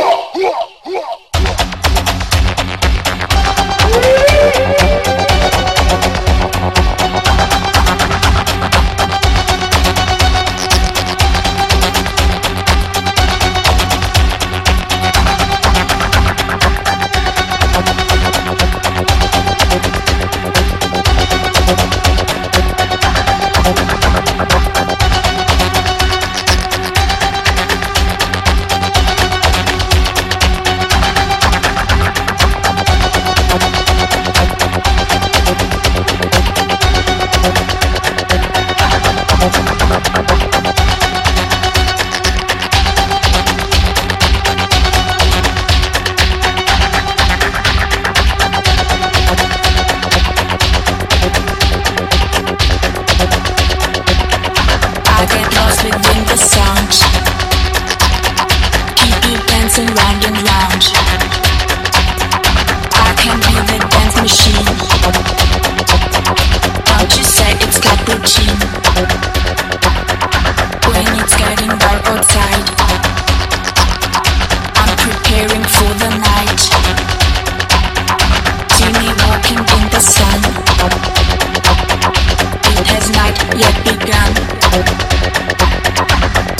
Whoa! Whoa!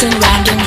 dancing round and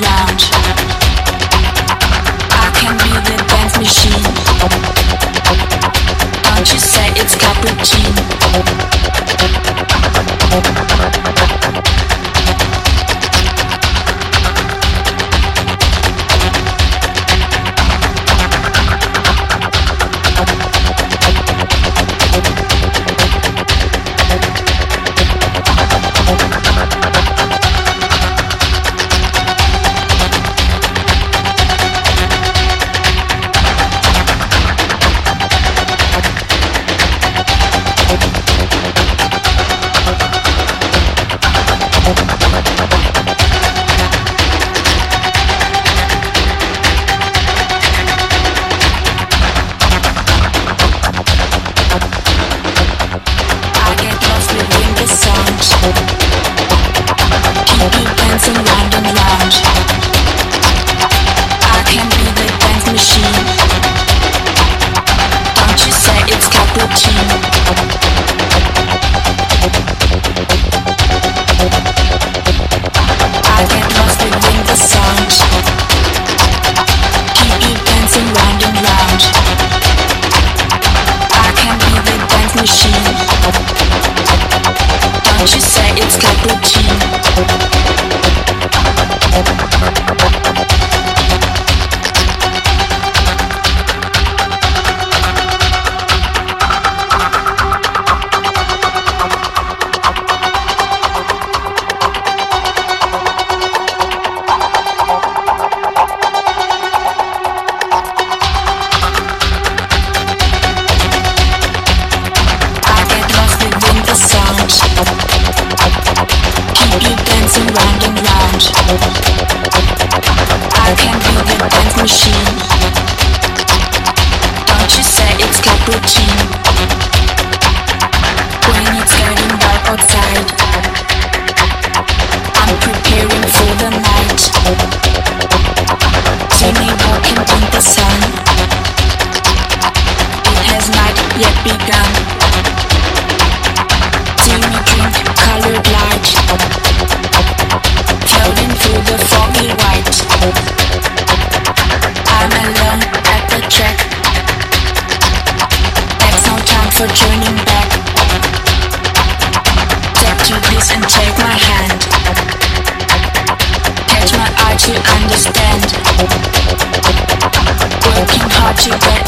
Cappuccino. can be the dance machine. Don't you say it's when it's getting dark outside. you down.